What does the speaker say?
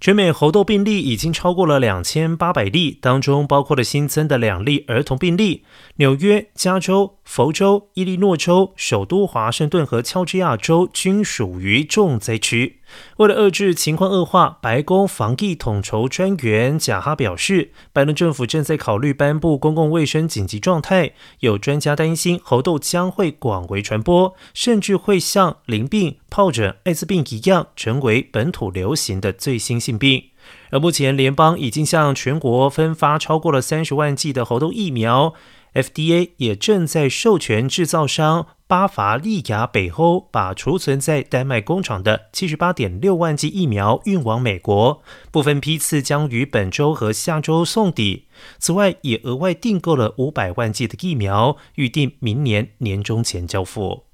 全美猴痘病例已经超过了两千八百例，当中包括了新增的两例儿童病例。纽约、加州、佛州、伊利诺州、首都华盛顿和乔治亚州均属于重灾区。为了遏制情况恶化，白宫防疫统筹专员贾哈表示，拜登政府正在考虑颁布公共卫生紧急状态。有专家担心，猴痘将会广为传播，甚至会像淋病、疱疹、艾滋病一样，成为本土流行的最新性病。而目前，联邦已经向全国分发超过了三十万剂的猴痘疫苗。FDA 也正在授权制造商巴伐利亚北欧把储存在丹麦工厂的七十八点六万剂疫苗运往美国，部分批次将于本周和下周送抵。此外，也额外订购了五百万剂的疫苗，预定明年年中前交付。